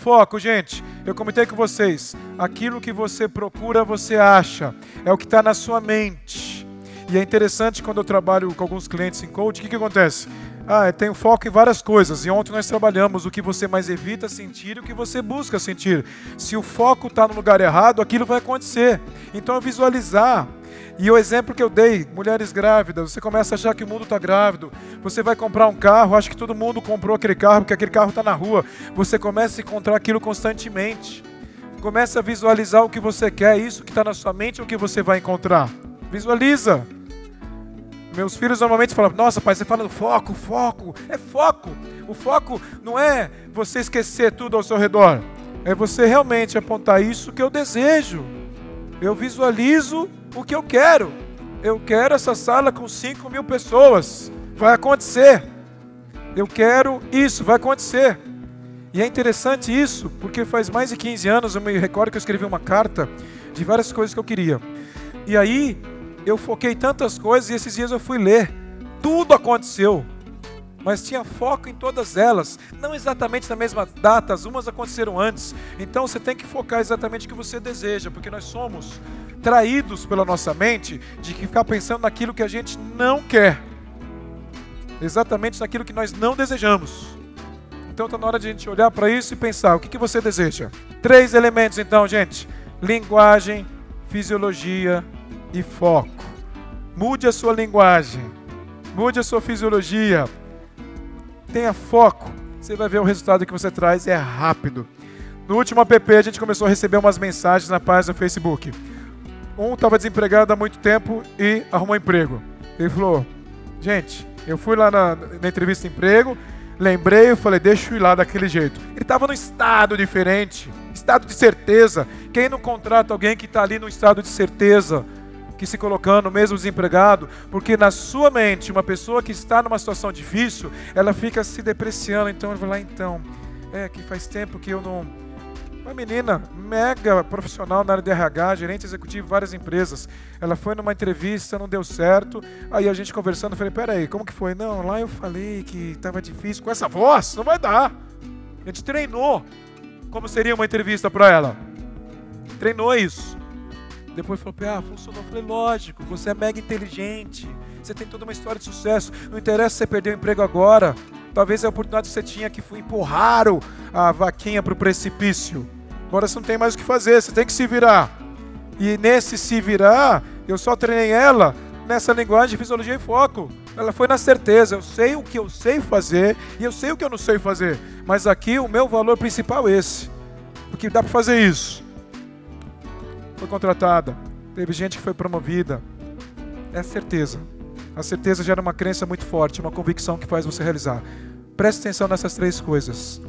Foco, gente. Eu comentei com vocês. Aquilo que você procura, você acha. É o que está na sua mente. E é interessante quando eu trabalho com alguns clientes em coach, o que, que acontece? Ah, eu tenho foco em várias coisas. E ontem nós trabalhamos o que você mais evita sentir e o que você busca sentir. Se o foco está no lugar errado, aquilo vai acontecer. Então, visualizar. E o exemplo que eu dei, mulheres grávidas, você começa a achar que o mundo está grávido. Você vai comprar um carro, acha que todo mundo comprou aquele carro, porque aquele carro está na rua. Você começa a encontrar aquilo constantemente. Começa a visualizar o que você quer, isso que está na sua mente, o que você vai encontrar. Visualiza. Meus filhos normalmente falam: Nossa, pai, você fala do foco, foco. É foco. O foco não é você esquecer tudo ao seu redor. É você realmente apontar isso que eu desejo. Eu visualizo o que eu quero. Eu quero essa sala com 5 mil pessoas. Vai acontecer. Eu quero isso, vai acontecer. E é interessante isso, porque faz mais de 15 anos eu me recordo que eu escrevi uma carta de várias coisas que eu queria. E aí eu foquei tantas coisas e esses dias eu fui ler. Tudo aconteceu, mas tinha foco em todas elas, não exatamente na mesma data, as umas aconteceram antes. Então você tem que focar exatamente o que você deseja, porque nós somos traídos pela nossa mente de ficar pensando naquilo que a gente não quer, exatamente naquilo que nós não desejamos. Então está na hora de a gente olhar para isso e pensar: o que, que você deseja? Três elementos, então, gente: linguagem, fisiologia e foco. Mude a sua linguagem, mude a sua fisiologia, tenha foco. Você vai ver o resultado que você traz é rápido. No último app a gente começou a receber umas mensagens na página do Facebook. Um estava desempregado há muito tempo e arrumou emprego. Ele falou: Gente, eu fui lá na, na entrevista de emprego, lembrei, eu falei: Deixa eu ir lá daquele jeito. Ele estava num estado diferente, estado de certeza. Quem não contrata alguém que está ali no estado de certeza? que se colocando, mesmo desempregado, porque na sua mente, uma pessoa que está numa situação difícil, ela fica se depreciando. Então, ele vai lá, então, é que faz tempo que eu não. Uma menina mega profissional na área de RH, gerente executivo de várias empresas. Ela foi numa entrevista, não deu certo. Aí a gente conversando, falei: peraí, como que foi? Não, lá eu falei que estava difícil. Com essa voz, não vai dar. A gente treinou como seria uma entrevista para ela. Treinou isso. Depois falou, ah, funcionou. Eu falei, lógico, você é mega inteligente. Você tem toda uma história de sucesso. Não interessa você perder o emprego agora. Talvez a oportunidade que você tinha que empurrar a vaquinha para o precipício. Agora você não tem mais o que fazer, você tem que se virar. E nesse se virar, eu só treinei ela nessa linguagem de fisiologia e foco. Ela foi na certeza, eu sei o que eu sei fazer e eu sei o que eu não sei fazer. Mas aqui o meu valor principal é esse. Porque dá para fazer isso foi contratada, teve gente que foi promovida. É certeza. A certeza gera uma crença muito forte, uma convicção que faz você realizar. Preste atenção nessas três coisas.